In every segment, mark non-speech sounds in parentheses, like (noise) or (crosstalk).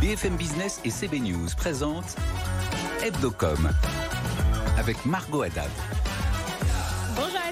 BFM Business et CB News présentent Hebdocom avec Margot Haddad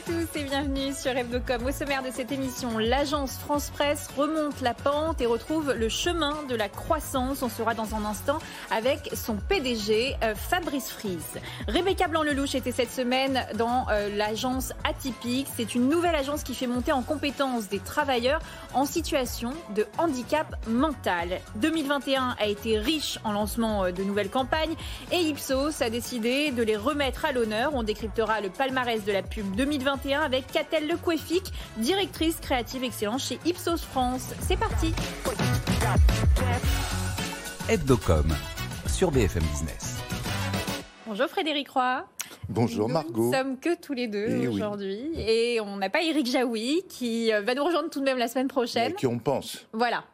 tous et bienvenue sur Hebdocom. Au sommaire de cette émission, l'agence France Presse remonte la pente et retrouve le chemin de la croissance. On sera dans un instant avec son PDG, euh, Fabrice Fries. Rebecca Blanc-Lelouch était cette semaine dans euh, l'agence Atypique. C'est une nouvelle agence qui fait monter en compétence des travailleurs en situation de handicap mental. 2021 a été riche en lancement euh, de nouvelles campagnes et Ipsos a décidé de les remettre à l'honneur. On décryptera le palmarès de la pub 2021 avec Catel Lequefic, directrice créative excellente chez Ipsos France. C'est parti Hebdocom sur BFM Business. Bonjour Frédéric Roy. Bonjour Margot. Nous ne sommes que tous les deux eh aujourd'hui et on n'a pas Eric Jaoui qui euh, va nous rejoindre tout de même la semaine prochaine. Et qui on pense. Voilà,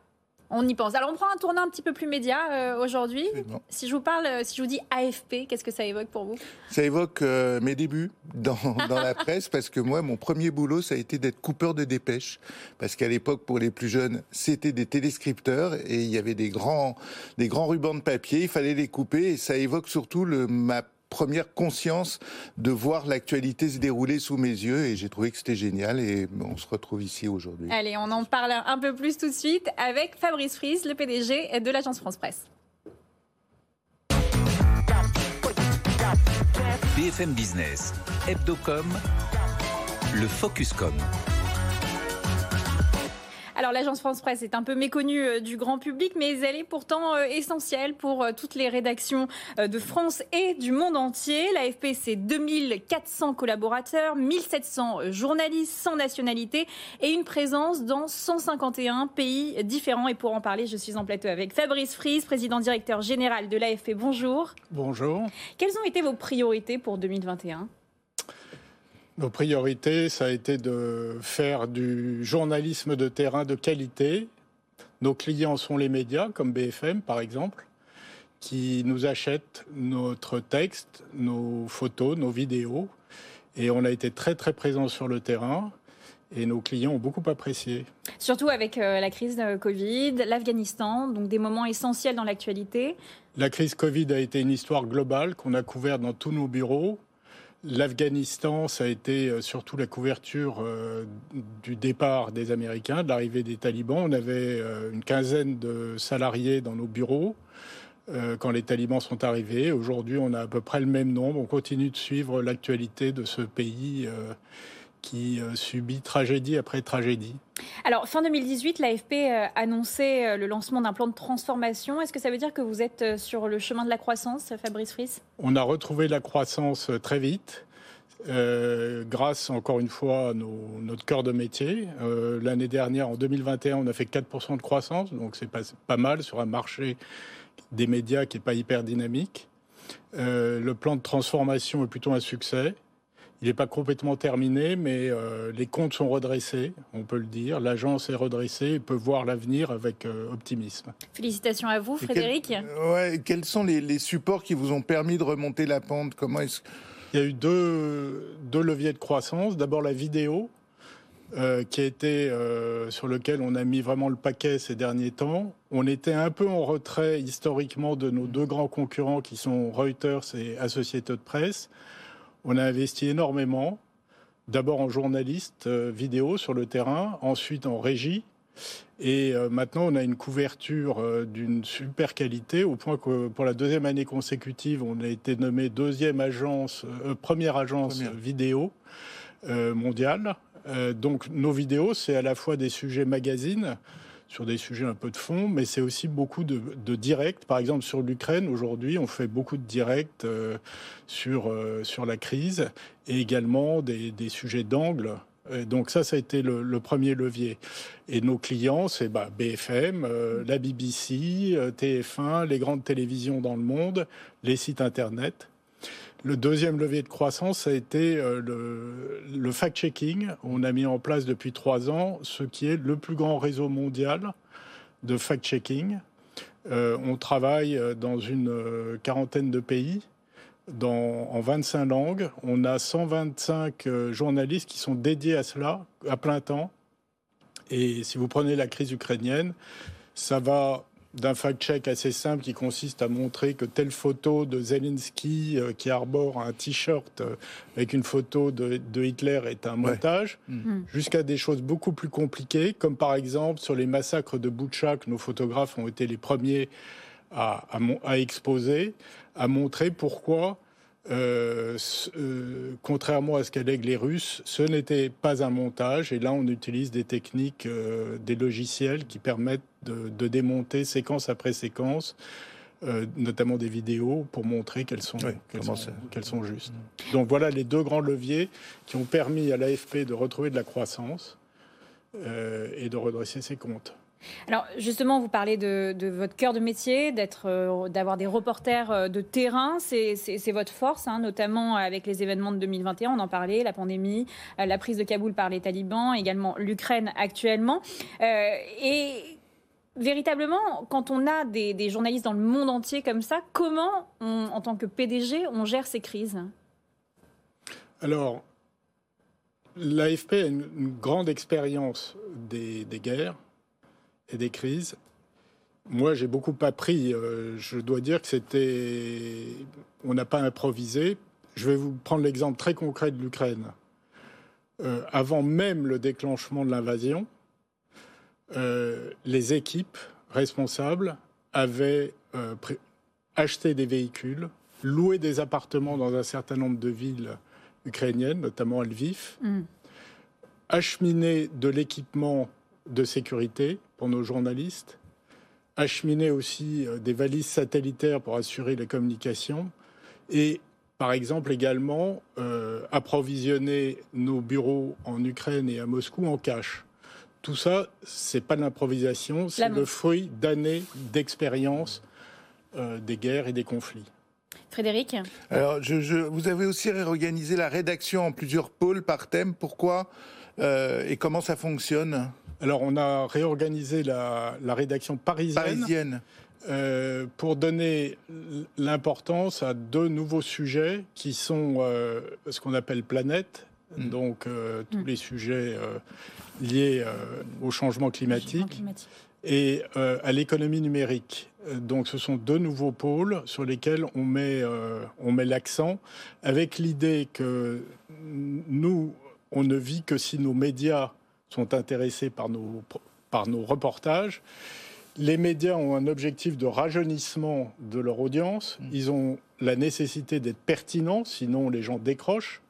on y pense. Alors on prend un tournant un petit peu plus média euh, aujourd'hui. Si je vous parle, euh, si je vous dis AFP, qu'est-ce que ça évoque pour vous? Ça évoque euh, mes débuts (laughs) dans, la presse parce que moi, mon premier boulot, ça a été d'être coupeur de dépêches. Parce qu'à l'époque, pour les plus jeunes, c'était des téléscripteurs et il y avait des grands, des grands rubans de papier. Il fallait les couper et ça évoque surtout le, ma première conscience de voir l'actualité se dérouler sous mes yeux et j'ai trouvé que c'était génial et on se retrouve ici aujourd'hui. Allez, on en parle un peu plus tout de suite avec Fabrice Fries, le PDG de l'agence France Presse. BFM Business, Hebdocom, le Focuscom. Alors l'agence France Presse est un peu méconnue euh, du grand public, mais elle est pourtant euh, essentielle pour euh, toutes les rédactions de France et du monde entier. L'AFP, c'est 2400 collaborateurs, 1700 journalistes sans nationalité et une présence dans 151 pays différents. Et pour en parler, je suis en plateau avec Fabrice Fries, président directeur général de l'AFP. Bonjour. Bonjour. Quelles ont été vos priorités pour 2021 nos priorités, ça a été de faire du journalisme de terrain de qualité. Nos clients sont les médias, comme BFM par exemple, qui nous achètent notre texte, nos photos, nos vidéos. Et on a été très très présents sur le terrain et nos clients ont beaucoup apprécié. Surtout avec euh, la crise de Covid, l'Afghanistan, donc des moments essentiels dans l'actualité. La crise Covid a été une histoire globale qu'on a couverte dans tous nos bureaux. L'Afghanistan, ça a été euh, surtout la couverture euh, du départ des Américains, de l'arrivée des talibans. On avait euh, une quinzaine de salariés dans nos bureaux quand les talibans sont arrivés. Aujourd'hui, on a à peu près le même nombre. On continue de suivre l'actualité de ce pays qui euh, subit tragédie après tragédie. Alors, fin 2018, l'AFP euh, annonçait euh, le lancement d'un plan de transformation. Est-ce que ça veut dire que vous êtes sur le chemin de la croissance, Fabrice Fries On a retrouvé la croissance très vite. grâce encore une fois à notre cœur de métier. L'année dernière, en 2021, on a fait 4% de croissance, donc c'est pas, pas mal sur un marché des médias qui n'est pas hyper dynamique. le plan de transformation est plutôt un succès. Il n'est pas complètement terminé, mais euh, les comptes sont redressés, on peut le dire. L'agence est redressée et peut voir l'avenir avec euh, optimisme. Félicitations à vous, Frédéric. quels sont les, supports qui vous ont permis de remonter la pente? Comment est Il y a eu deux, leviers de croissance. D'abord la vidéo, euh, qui a été sur lequel on a mis vraiment le paquet ces derniers temps. On était un peu en retrait historiquement de nos deux grands concurrents qui sont Reuters et Associated Press. On a investi énormément, d'abord en journaliste euh, vidéo sur le terrain, ensuite en régie. Et euh, maintenant, on a une couverture euh, d'une super qualité, au point que pour la deuxième année consécutive, on a été nommé deuxième agence, première agence vidéo mondiale. donc nos vidéos, c'est à la fois des sujets magazines, sur des sujets un peu de fond, mais c'est aussi beaucoup de, de directs. Par exemple, sur l'Ukraine, aujourd'hui, on fait beaucoup de directs euh, sur, euh, sur la crise et également des, des sujets d'angle. Donc ça, ça a été le, premier levier. Et nos clients, c'est bah, BFM, euh, la BBC, TF1, les grandes télévisions dans le monde, les sites Internet. Le deuxième levier de croissance a été euh, le, fact-checking. On a mis en place depuis trois ans ce qui est le plus grand réseau mondial de fact-checking. Euh, on travaille euh, dans une quarantaine de pays, dans, en 25 langues. On a 125 journalistes qui sont dédiés à cela, à plein temps. Et si vous prenez la crise ukrainienne, ça va d'un fact-check assez simple qui consiste à montrer que telle photo de Zelensky euh, qui arbore un t-shirt euh, avec une photo de, Hitler est un montage, mm. Mm. jusqu'à des choses beaucoup plus compliquées, comme par exemple sur les massacres de Butcha que nos photographes ont été les premiers à, à exposer, à montrer pourquoi euh, euh, contrairement à ce qu'alèguent les Russes, ce n'était pas un montage. Et là, on utilise des techniques, euh, des logiciels qui permettent de, démonter séquence après séquence, notamment des vidéos, pour montrer qu'elles sont, qu'elles sont, justes. Donc voilà les deux grands leviers qui ont permis à l'AFP de retrouver de la croissance et de redresser ses comptes. Alors justement, vous parlez de, votre cœur de métier, d'être, euh, d'avoir des reporters euh, de terrain, c'est, votre force, hein, notamment avec les événements de 2021, on en parlait, la pandémie, euh, la prise de Kaboul par les talibans, également l'Ukraine actuellement. et véritablement, quand on a des, journalistes dans le monde entier comme ça, comment, en tant que PDG, on gère ces crises? Alors, l'AFP a une, grande expérience des guerres et des crises. Moi, j'ai beaucoup appris. Euh, je dois dire que c'était. On n'a pas improvisé. Je vais vous prendre l'exemple très concret de l'Ukraine. Euh, avant même le déclenchement de l'invasion, euh, les équipes responsables avaient acheté des véhicules, loué des appartements dans un certain nombre de villes ukrainiennes, notamment à Lviv, mm. acheminé de l'équipement de sécurité pour nos journalistes, acheminer aussi euh, des valises satellitaires pour assurer les communications et par exemple également euh, approvisionner nos bureaux en Ukraine et à Moscou en cash. Tout ça, c'est pas de l'improvisation, c'est le fruit d'années d'expérience euh, des guerres et des conflits. Frédéric Alors, je, vous avez aussi réorganisé la rédaction en plusieurs pôles par thème. Pourquoi et comment ça fonctionne alors, on a réorganisé la, rédaction parisienne. Euh, pour donner l'importance à deux nouveaux sujets qui sont euh, ce qu'on appelle planète, mm. donc euh, tous mm. les sujets liés au changement climatique, et à l'économie numérique. Donc ce sont deux nouveaux pôles sur lesquels on met, on met l'accent, avec l'idée que nous, on ne vit que si nos médias sont intéressés par nos, par nos reportages. Les médias ont un objectif de rajeunissement de leur audience. Mm. Ils ont la nécessité d'être pertinents, sinon les gens décrochent.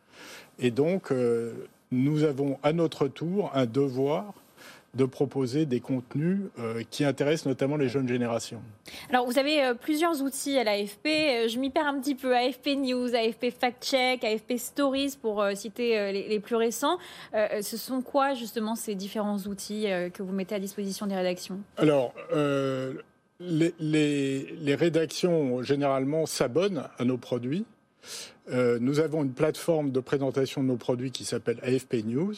Et donc, euh, nous avons à notre tour un devoir de proposer des contenus euh, qui intéressent notamment les jeunes générations. Alors, vous avez euh, plusieurs outils à l'AFP. Euh, je m'y perds un petit peu. AFP News, AFP Fact Check, AFP Stories, pour citer les, plus récents. ce sont quoi, justement, ces différents outils que vous mettez à disposition des rédactions? Alors, les, les, rédactions, généralement, s'abonnent à nos produits. nous avons une plateforme de présentation de nos produits qui s'appelle AFP News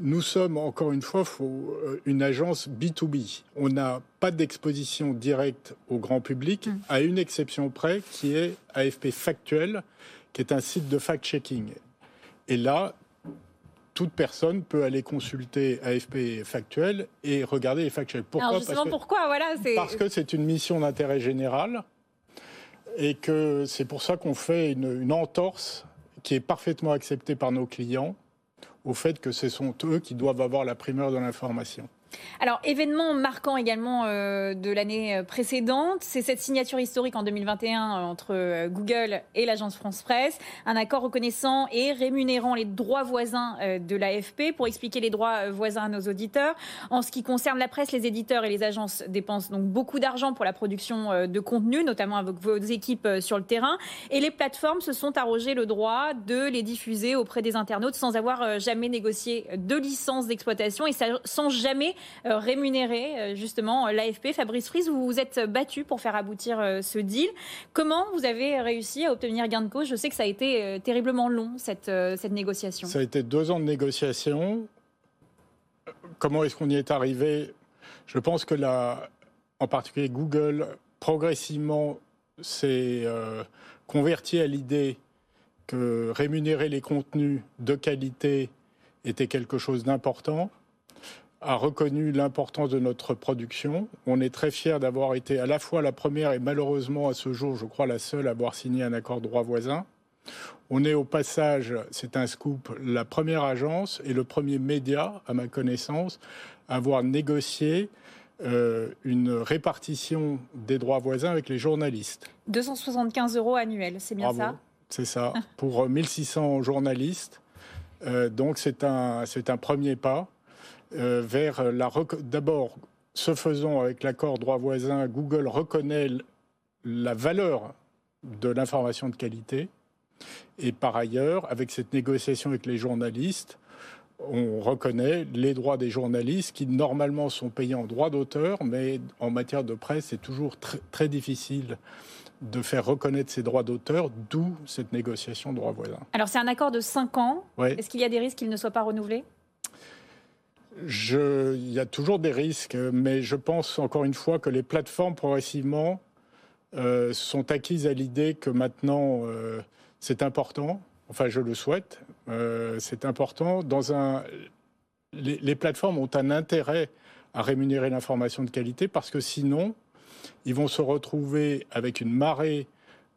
nous sommes encore une fois euh, une agence B2B. On n'a pas d'exposition directe au grand public, mm. à une exception près, qui est AFP Factuel, qui est un site de fact-checking. Et là, toute personne peut aller consulter AFP Factuel et regarder les fact-checks. Pourquoi justement, pourquoi voilà, Parce que c'est une mission d'intérêt général et que c'est pour ça qu'on fait une entorse qui est parfaitement acceptée par nos clients au fait que ce sont eux qui doivent avoir la primeur de l'information. Alors, événement marquant également euh, de l'année euh, précédente, c'est cette signature historique en 2021 euh, entre Google et l'agence France Presse, un accord reconnaissant et rémunérant les droits voisins de l'AFP. Pour expliquer les droits voisins à nos auditeurs, en ce qui concerne la presse, les éditeurs et les agences dépensent donc beaucoup d'argent pour la production de contenu, notamment avec vos équipes sur le terrain, et les plateformes se sont arrogées le droit de les diffuser auprès des internautes sans avoir jamais négocié de licence d'exploitation et sans jamais rémunérer euh, justement l'AFP. Fabrice Fries, vous vous êtes battu pour faire aboutir euh, ce deal. Comment vous avez réussi à obtenir gain de cause? Je sais que ça a été terriblement long, cette, cette négociation. Ça a été deux ans de négociation. Comment est-ce qu'on y est arrivé? Je pense que là, en particulier Google, progressivement s'est converti à l'idée que rémunérer les contenus de qualité était quelque chose d'important a reconnu l'importance de notre production. On est très fiers d'avoir été à la fois la première et malheureusement à ce jour, je crois, la seule à avoir signé un accord droit voisin. On est au passage, c'est un scoop, la première agence et le premier média, à ma connaissance, à avoir négocié euh, une répartition des droits voisins avec les journalistes. 275 euros annuels, c'est bien ça? C'est ça, (laughs) pour 1600 journalistes. Euh, donc c'est un, un premier pas. Euh, vers la. D'abord, ce faisant avec l'accord droit voisin, Google reconnaît la valeur de l'information de qualité. Et par ailleurs, avec cette négociation avec les journalistes, on reconnaît les droits des journalistes qui normalement sont payés en droit d'auteur, mais en matière de presse, c'est toujours très, difficile de faire reconnaître ces droits d'auteur, d'où cette négociation droit voisin. Alors c'est un accord de 5 ans. Est-ce qu'il y a des risques qu'il ne soit pas renouvelé? Il y a toujours des risques, mais je pense encore une fois que les plateformes progressivement euh, sont acquises à l'idée que maintenant euh, c'est important. Enfin, je le souhaite. Euh, c'est important. Dans un, les, les, plateformes ont un intérêt à rémunérer l'information de qualité parce que sinon, ils vont se retrouver avec une marée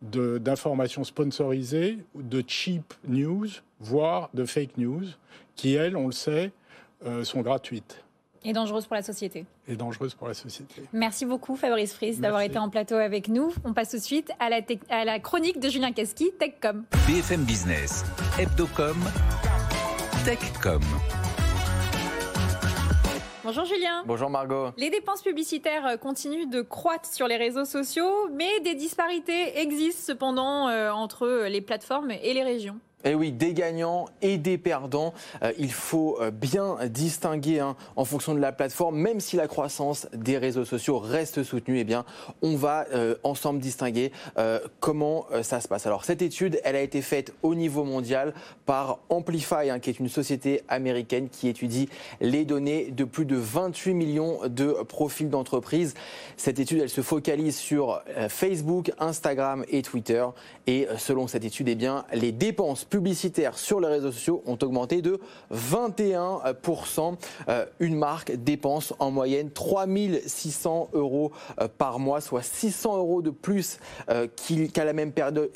d'informations sponsorisées, de cheap news, voire de fake news, qui, elles, on le sait, euh, sont gratuites. Et dangereuses pour la société. Et dangereuses pour la société. Merci beaucoup Fabrice Fries d'avoir été en plateau avec nous. On passe tout de suite à la, à la chronique de Julien Casqui, TechCom. BFM Business, Hebdocom, TechCom. Bonjour Julien. Bonjour Margot. Les dépenses publicitaires euh, continuent de croître sur les réseaux sociaux, mais des disparités existent cependant euh, entre les plateformes et les régions. Eh oui, des gagnants et des perdants. Euh, il faut euh, bien distinguer hein, en fonction de la plateforme, même si la croissance des réseaux sociaux reste soutenue. Eh bien, on va euh, ensemble distinguer comment ça se passe. Alors, cette étude, elle a été faite au niveau mondial par Amplify, hein, qui est une société américaine qui étudie les données de plus de 28 millions de profils d'entreprises. Cette étude, elle se focalise sur Facebook, Instagram et Twitter. Et selon cette étude, eh bien, les dépenses publicitaires sur les réseaux sociaux ont augmenté de 21%. Euh, une marque dépense en moyenne 3600 euros euh, par mois, soit 600 euros de plus euh, qu'à la, même période,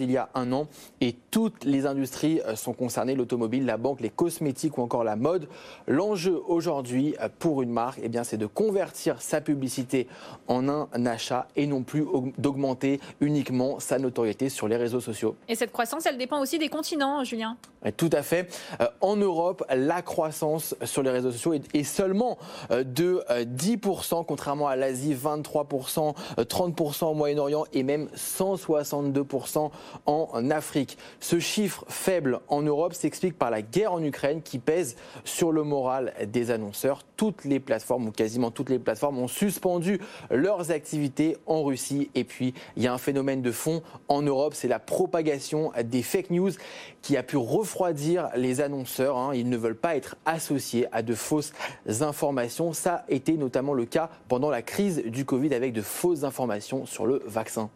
il y a un an. Et toutes les industries sont concernées, l'automobile, la banque, les cosmétiques ou encore la mode. L'enjeu aujourd'hui pour une marque, eh c'est de convertir sa publicité en un achat et non plus d'augmenter uniquement sa notoriété sur les réseaux sociaux. Et cette croissance, elle dépend aussi des continent, Julien. Tout à fait. Euh, en Europe, la croissance sur les réseaux sociaux est seulement euh, de 10%, euh, contrairement à l'Asie, 23%, 30% au Moyen-Orient et même 162% en Afrique. Ce chiffre faible en Europe s'explique par la guerre en Ukraine qui pèse sur le moral des annonceurs. Toutes les plateformes, ou quasiment toutes les plateformes, ont suspendu leurs activités en Russie. Et puis, il y a un phénomène de fond en Europe, c'est la propagation des fake news qui a pu refroidir les annonceurs. Hein. Ils ne veulent pas être associés à de fausses informations. Ça a été notamment le cas pendant la crise du Covid avec de fausses informations sur le vaccin.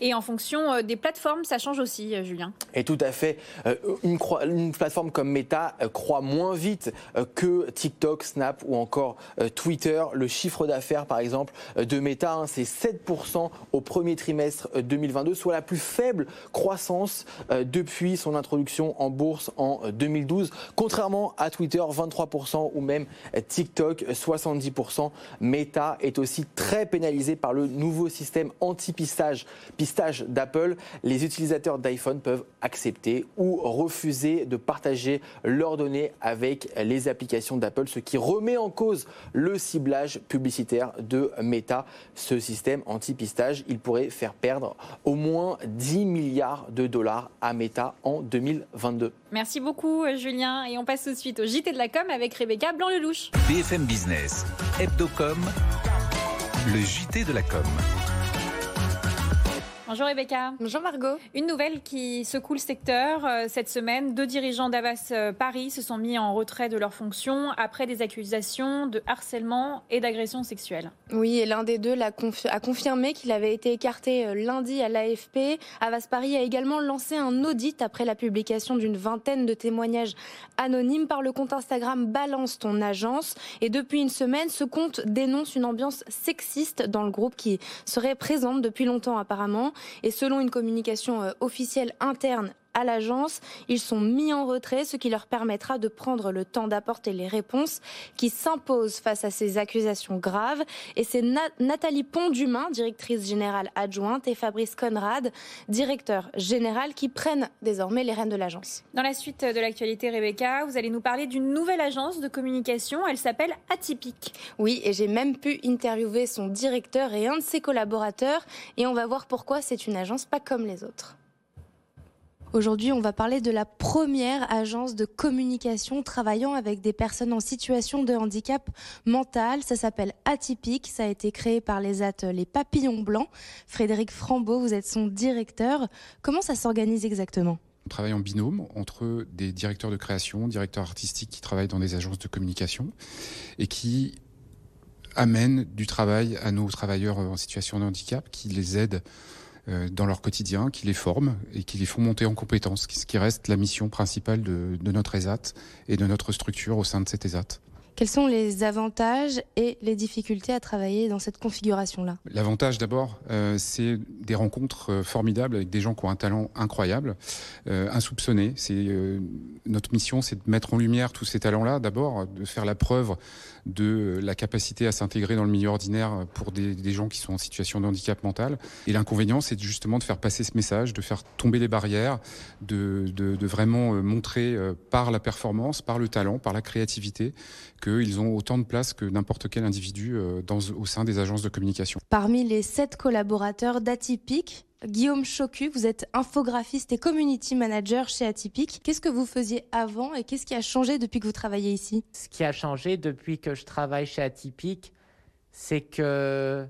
Et en fonction euh, des plateformes, ça change aussi, euh, Julien. Et tout à fait. Euh, une, plateforme comme Meta croît moins vite que TikTok, Snap ou encore Twitter. Le chiffre d'affaires, par exemple, de Meta, hein, c'est 7% au premier trimestre 2022, soit la plus faible croissance depuis son introduction en bourse en 2012. Contrairement à Twitter, 23% ou même TikTok, 70%. Meta est aussi très pénalisé par le nouveau système anti-pistage pistage d'Apple, les utilisateurs d'iPhone peuvent accepter ou refuser de partager leurs données avec les applications d'Apple, ce qui remet en cause le ciblage publicitaire de Meta. Ce système anti-pistage, il pourrait faire perdre au moins 10 milliards de dollars à Meta en 2022. Merci beaucoup Julien et on passe tout de suite au JT de la com avec Rebecca Blanc-Lelouch. BFM Business, Hebdocom, le JT de la com. Bonjour Rebecca. Bonjour Margot. Une nouvelle qui secoue le secteur. Euh, cette semaine, deux dirigeants d'Avas euh, Paris se sont mis en retrait de leurs fonctions après des accusations de harcèlement et d'agression sexuelle. Oui, et l'un des deux a, a confirmé qu'il avait été écarté euh, lundi à l'AFP. Avas Paris a également lancé un audit après la publication d'une vingtaine de témoignages anonymes par le compte Instagram Balance ton agence. Et depuis une semaine, ce compte dénonce une ambiance sexiste dans le groupe qui serait présente depuis longtemps apparemment. Et selon une communication euh, officielle interne à l'agence. Ils sont mis en retrait, ce qui leur permettra de prendre le temps d'apporter les réponses qui s'imposent face à ces accusations graves. Et c'est Nathalie Pont-Dumain, directrice générale adjointe, et Fabrice Conrad, directeur général, qui prennent désormais les rênes de l'agence. Dans la suite de l'actualité, Rebecca, vous allez nous parler d'une nouvelle agence de communication. Elle s'appelle Atypique. Oui, et j'ai même pu interviewer son directeur et un de ses collaborateurs. Et on va voir pourquoi c'est une agence pas comme les autres. Aujourd'hui, on va parler de la première agence de communication travaillant avec des personnes en situation de handicap mental. Ça s'appelle Atypique. Ça a été créé par les AT Les Papillons Blancs. Frédéric Frambeau, vous êtes son directeur. Comment ça s'organise exactement? On travaille en binôme entre des directeurs de création, directeurs artistiques qui travaillent dans des agences de communication et qui amènent du travail à nos travailleurs en situation de handicap, qui les aident dans leur quotidien, qui les forment et qui les font monter en compétences, ce qui reste la mission principale de, de notre ESAT et de notre structure au sein de cet ESAT. Quels sont les avantages et les difficultés à travailler dans cette configuration-là? L'avantage d'abord, euh, c'est des rencontres euh, formidables avec des gens qui ont un talent incroyable, euh, insoupçonné. C'est euh, notre mission, c'est de mettre en lumière tous ces talents-là. D'abord, de faire la preuve de la capacité à s'intégrer dans le milieu ordinaire pour des, gens qui sont en situation de handicap mental. Et l'inconvénient, c'est justement de faire passer ce message, de faire tomber les barrières, de, de, vraiment montrer par la performance, par le talent, par la créativité qu'ils ont autant de place que n'importe quel individu euh, dans, au sein des agences de communication. Parmi les sept collaborateurs d'Atypique, Guillaume Chocu, vous êtes infographiste et community manager chez Atypique. Qu'est-ce que vous faisiez avant et qu'est-ce qui a changé depuis que vous travaillez ici? Ce qui a changé depuis que je travaille chez Atypique, c'est que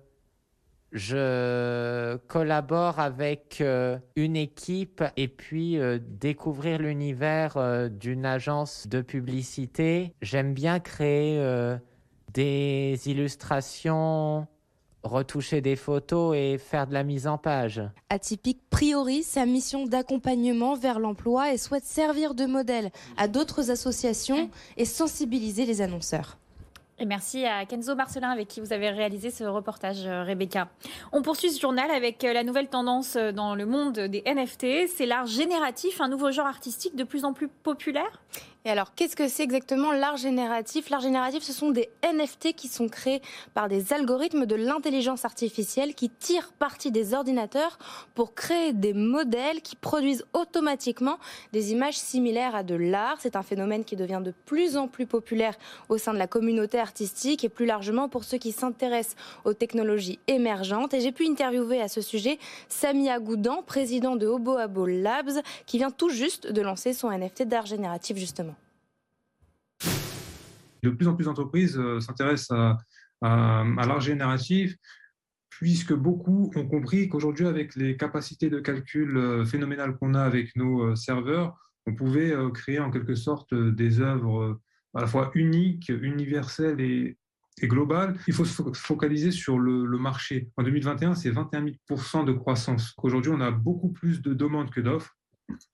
je collabore avec euh, une équipe et puis euh, découvrir l'univers euh, d'une agence de publicité. J'aime bien créer des illustrations, retoucher des photos et faire de la mise en page. Atypique priorise sa mission d'accompagnement vers l'emploi et souhaite servir de modèle à d'autres associations et sensibiliser les annonceurs. Et merci à Kenzo Marcelin avec qui vous avez réalisé ce reportage, euh, Rebecca. On poursuit ce journal avec euh, la nouvelle tendance euh, dans le monde des NFT. C'est l'art génératif, un nouveau genre artistique de plus en plus populaire? Et alors, qu'est-ce que c'est exactement l'art génératif? L'art génératif, ce sont des NFT qui sont créés par des algorithmes de l'intelligence artificielle qui tirent parti des ordinateurs pour créer des modèles qui produisent automatiquement des images similaires à de l'art. C'est un phénomène qui devient de plus en plus populaire au sein de la communauté artistique et plus largement pour ceux qui s'intéressent aux technologies émergentes. Et j'ai pu interviewer à ce sujet Samia Goudan, président de Hobo Abo Labs, qui vient tout juste de lancer son NFT d'art génératif justement. De plus en plus d'entreprises euh, s'intéressent à, l'art génératif, puisque beaucoup ont compris qu'aujourd'hui, avec les capacités de calcul euh, phénoménales qu'on a avec nos euh, serveurs, on pouvait créer en quelque sorte des œuvres à la fois uniques, universelles et, globales. Il faut se focaliser sur le marché. En 2021, c'est 21 000 de croissance. Aujourd'hui, on a beaucoup plus de demandes que d'offres.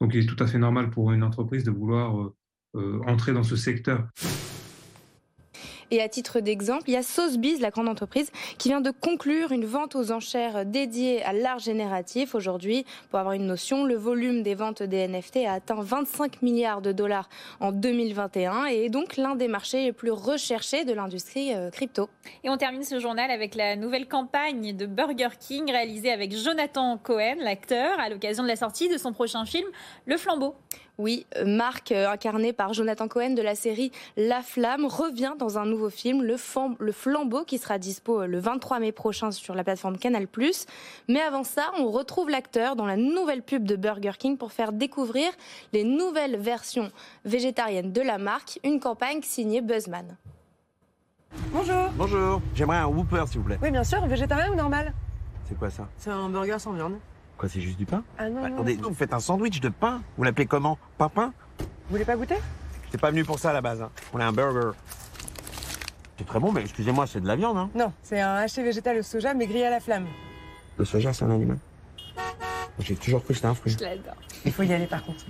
Donc, il est tout à fait normal pour une entreprise de vouloir entrer dans ce secteur. Et à titre d'exemple, il y a Sotheby's, la grande entreprise, qui vient de conclure une vente aux enchères dédiée à l'art génératif. Aujourd'hui, pour avoir une notion, le volume des ventes des NFT a atteint 25 milliards de dollars en 2021 et est donc l'un des marchés les plus recherchés de l'industrie euh, crypto. Et on termine ce journal avec la nouvelle campagne de Burger King réalisée avec Jonathan Cohen, l'acteur, à l'occasion de la sortie de son prochain film, Le Flambeau. Oui, Marc, euh, incarné par Jonathan Cohen de la série La Flamme, revient dans un nouveau film, Le, Flambeau, qui sera dispo euh, le 23 mai prochain sur la plateforme Canal+. Mais avant ça, on retrouve l'acteur dans la nouvelle pub de Burger King pour faire découvrir les nouvelles versions végétariennes de la marque, une campagne signée Buzzman. Bonjour. Bonjour. J'aimerais un Whopper, s'il vous plaît. Oui, bien sûr, végétarien ou normal? C'est quoi ça? C'est un burger sans viande. Quoi, c'est juste du pain Ah non, Bah, non. Attendez, vous faites un sandwich de pain Vous l'appelez comment? Papin Vous voulez pas goûter? C'est pas venu pour ça à la base. Hein. On a un burger. C'est très bon, mais excusez-moi, c'est de la viande. Hein. Non, c'est un haché végétal au soja mais grillé à la flamme. Le soja, c'est un animal. J'ai toujours cru que c'était un fruit. Je l'adore. Il faut y aller par contre.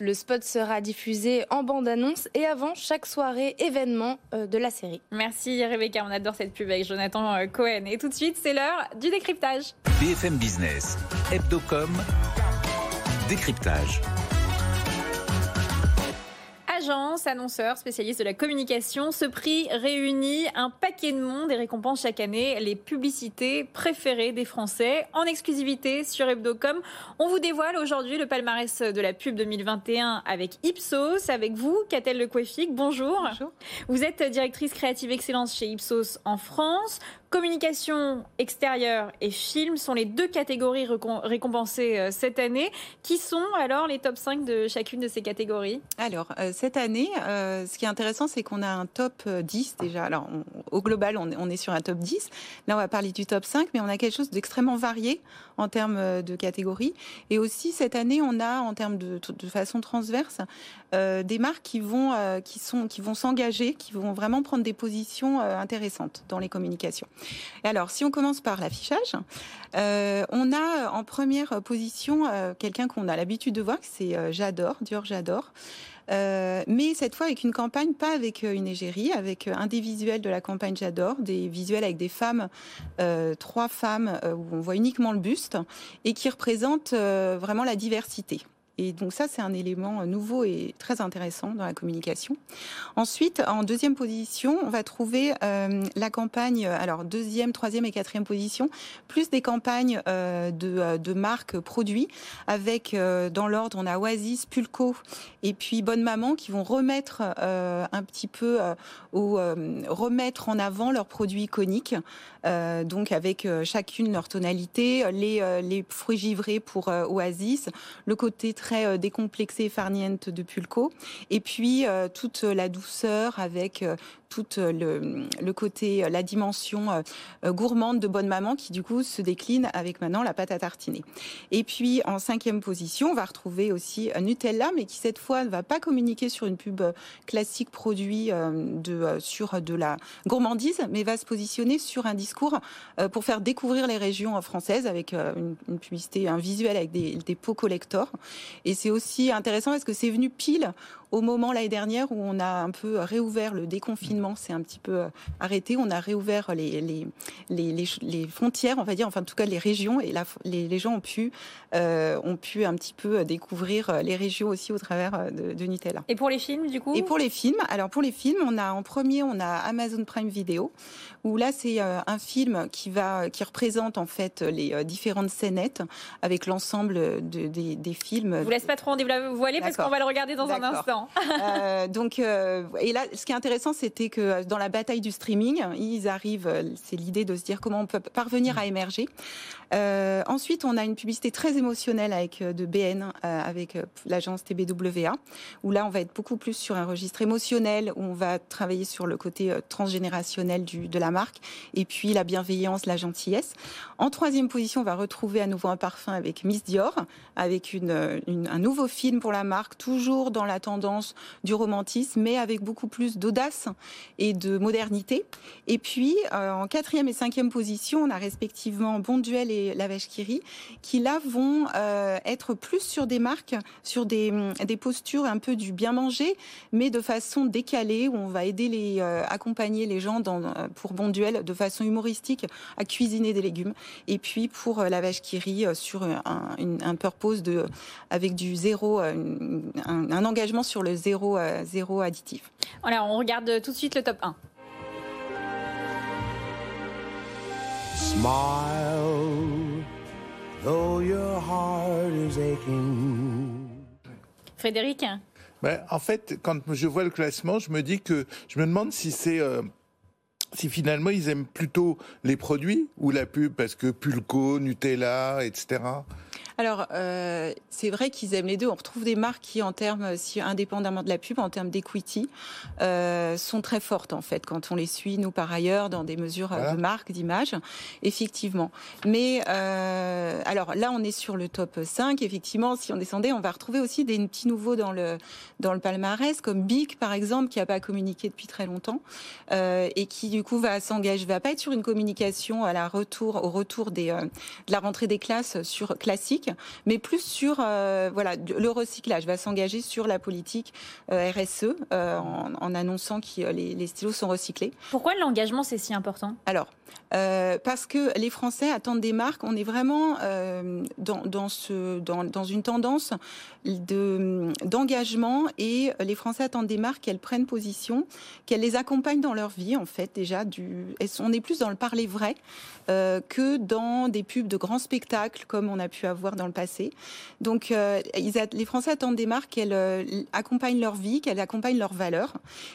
Le spot sera diffusé en bande-annonce et avant chaque soirée événement euh, de la série. Merci Rebecca, on adore cette pub avec Jonathan euh, Cohen. Et tout de suite, c'est l'heure du décryptage. BFM Business, Hebdocom, décryptage. Agence, annonceur, spécialiste de la communication, ce prix réunit un paquet de monde et récompense chaque année les publicités préférées des Français. En exclusivité sur Hebdocom, on vous dévoile aujourd'hui le palmarès de la pub 2021 avec Ipsos, avec vous, Catel Le Couefic. Bonjour. Bonjour. Vous êtes directrice créative excellence chez Ipsos en France. Communication extérieure et film sont les deux catégories récom- récompensées euh, cette année. Qui sont alors les top 5 de chacune de ces catégories? Alors, euh, cette année, euh, ce qui est intéressant, c'est qu'on a un top euh, 10 déjà. Alors, au global, on est, sur un top 10. Là, on va parler du top 5, mais on a quelque chose d'extrêmement varié en termes de catégories. Et aussi, cette année, on a, en termes de, façon transverse, des marques qui vont, qui sont, qui vont s'engager, qui vont vraiment prendre des positions intéressantes dans les communications. Alors, si on commence par l'affichage, euh, on a en première position euh, quelqu'un qu'on a l'habitude de voir, c'est euh, J'adore, Dior J'adore. Mais cette fois avec une campagne, pas avec une égérie, avec un des visuels de la campagne J'adore, des visuels avec des femmes, trois femmes où on voit uniquement le buste et qui représentent vraiment la diversité. Et donc ça, c'est un élément euh, nouveau et très intéressant dans la communication. Ensuite, en deuxième position, on va trouver euh, la campagne, euh, alors deuxième, troisième et quatrième position, plus des campagnes de, marques produits, avec dans l'ordre, on a Oasis, Pulco et puis Bonne Maman qui vont remettre un petit peu au, remettre en avant leurs produits iconiques, donc avec chacune leur tonalité, les, les fruits givrés pour Oasis, le côté très euh, décomplexé et farniente de Pulco, et puis euh, toute la douceur avec euh, tout euh, le, côté, euh, la dimension euh, euh, gourmande de Bonne Maman qui du coup se décline avec maintenant la pâte à tartiner. Et puis en cinquième position, on va retrouver aussi euh, Nutella, mais qui cette fois ne va pas communiquer sur une pub euh, classique produit euh, de, euh, sur de la gourmandise, mais va se positionner sur un discours euh, pour faire découvrir les régions euh, françaises avec euh, une, publicité, un visuel avec des, des pots collector. Et c'est aussi intéressant parce que c'est venu pile au moment l'année dernière où on a un peu réouvert le déconfinement, c'est un petit peu euh, arrêté, on a réouvert les, les, les, les, les frontières, on va dire, enfin en tout cas les régions, et la, les, les gens ont pu, euh, ont pu un petit peu découvrir euh, les régions aussi au travers de, de Nutella. Et pour les films, du coup? Et pour les films, alors pour les films, on a en premier, on a Amazon Prime Video, où là c'est un film qui va, qui représente en fait les différentes scénettes avec l'ensemble de, des, des films. Je vous laisse pas trop en dévoiler parce qu'on va le regarder dans un D'accord. (laughs) Euh, donc, euh, et là, ce qui est intéressant, c'était que dans la bataille du streaming, ils arrivent. euh, C'est l'idée de se dire comment on peut parvenir à émerger. Euh, ensuite, on a une publicité très émotionnelle avec euh, de BN, euh, avec euh, l'agence TBWA, où là, on va être beaucoup plus sur un registre émotionnel, où on va travailler sur le côté euh, transgénérationnel de la marque, et puis la bienveillance, la gentillesse. En troisième position, on va retrouver à nouveau un parfum avec Miss Dior, avec euh, une- un nouveau film pour la marque, toujours dans la tendance du romantisme, mais avec beaucoup plus d'audace et de modernité. Et puis, euh, en quatrième et cinquième position, on a respectivement Bonduel et La Vache qui qui là vont euh, être plus sur des marques, sur des, hum, des postures un peu du bien manger, mais de façon décalée, où on va aider les, euh, accompagner les gens dans, pour Bonduel de façon humoristique à cuisiner des légumes. Et puis pour La Vache qui rit, sur un, une- un purpose de, avec du zéro, un, un engagement sur le zéro, euh, zéro additif. Voilà, on regarde tout de suite le top 1. Smile, though your heart is aching. Frédéric Ben, en fait, quand je vois le classement, je me dis que je me demande si c'est euh, si finalement ils aiment plutôt les produits ou la pub, parce que Pulco, Nutella, etc. Alors, euh, c'est vrai qu'ils aiment les deux. On retrouve des marques qui, en termes, si indépendamment de la pub, en termes d'equity, euh, sont très fortes en fait quand on les suit nous par ailleurs dans des mesures euh, de marque, d'image, effectivement. Mais euh, alors là, on est sur le top 5. Effectivement, si on descendait, on va retrouver aussi des petits nouveaux dans le dans le palmarès, comme Big par exemple, qui n'a pas communiqué depuis très longtemps euh, et qui du coup va s'engager, va pas être sur une communication à la retour au retour des euh, de la rentrée des classes sur classique, mais plus sur euh, voilà le recyclage. Va s'engager sur la politique euh, RSE euh, en, en annonçant que les, les stylos sont recyclés. Pourquoi l'engagement c'est si important? Alors, euh, parce que les Français attendent des marques. On est vraiment euh, dans, une tendance de, d'engagement et les Français attendent des marques qu'elles prennent position, qu'elles les accompagnent dans leur vie, en fait, déjà. On est plus dans le parler vrai euh, que dans des pubs de grands spectacles comme on a pu avoir dans le passé. Donc, les Français attendent des marques qu'elles accompagnent leur vie, qu'elles accompagnent leurs valeurs.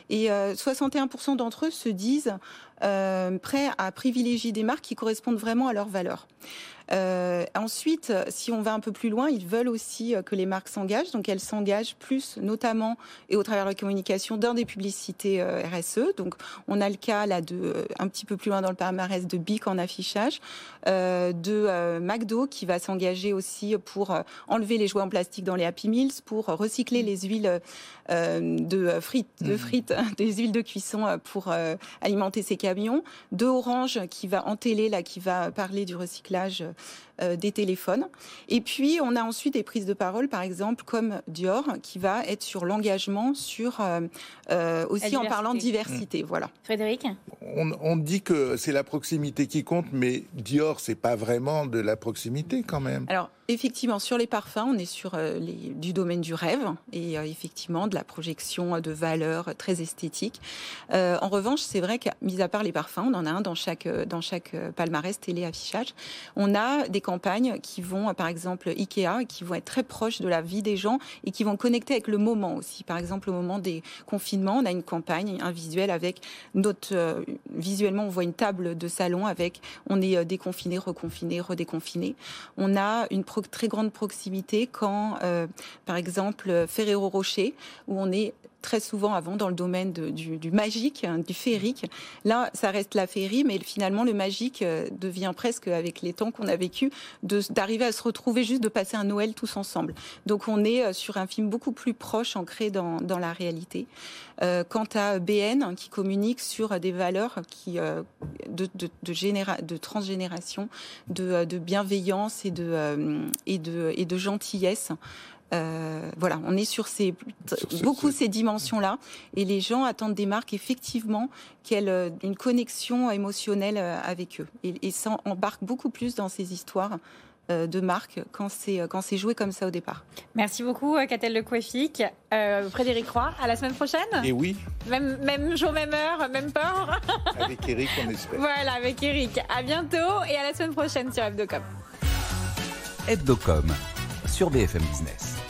Et euh, 61% d'entre eux se disent prêts à privilégier des marques qui correspondent vraiment à leurs valeurs. Euh, ensuite, si on va un peu plus loin, ils veulent aussi euh, que les marques s'engagent. Donc, elles s'engagent plus, notamment et au travers de la communication, dans des publicités euh, RSE. Donc, on a le cas là de un petit peu plus loin dans le palmarès de Bic en affichage, euh, de euh, McDo qui va s'engager aussi pour enlever les jouets en plastique dans les Happy Meals, pour recycler les huiles de frites, de frites, (laughs) des huiles de cuisson pour alimenter ses camions, de Orange qui va enteler là, qui va parler du recyclage euh, euh, des téléphones. Et puis on a ensuite des prises de parole, par exemple comme Dior, qui va être sur l'engagement, sur euh, euh, aussi en parlant de diversité. diversité. Voilà. Frédéric On, on dit que c'est la proximité qui compte, mais Dior, c'est pas vraiment de la proximité quand même. Alors, effectivement, sur les parfums, on est sur euh, les, du domaine du rêve et euh, effectivement de la projection de valeurs très esthétiques. Euh, en revanche, c'est vrai que, mis à part les parfums, on en a un dans chaque, dans chaque palmarès télé-affichage, on a des campagnes qui vont, par exemple, Ikea, qui vont être très proches de la vie des gens et qui vont connecter avec le moment aussi. Par exemple, au moment des confinements, on a une campagne, un visuel avec notre... euh, visuellement, on voit une table de salon avec, on est euh, déconfiné, reconfiné, redéconfiné. On a une très grande proximité quand, euh, par exemple, Ferrero Rocher, où on est très souvent avant dans le domaine du, magique, hein, du féerique. Là, ça reste la féerie, mais finalement, le magique euh, devient presque, avec les temps qu'on a vécu, d'arriver à se retrouver juste de passer un Noël tous ensemble. Donc, on est euh, sur un film beaucoup plus proche, ancré dans, la réalité. Euh, quant à BN, hein, qui communique sur des valeurs de, généra- de transgénération, de, de bienveillance et de gentillesse. Euh, voilà, on est sur ces beaucoup ces dimensions-là, et les gens attendent des marques effectivement qu'elles euh, une connexion émotionnelle euh, avec eux, et, et ça embarque beaucoup plus dans ces histoires de marques quand c'est quand c'est joué comme ça au départ. Merci beaucoup, Catel Le Coiffic. Euh, Frédéric Roy, à la semaine prochaine. Et oui, Même, même jour, même heure, même peur. (laughs) avec Eric, on espère. voilà, avec Eric. À bientôt et à la semaine prochaine sur Hebdocom. Hebdocom sur BFM Business.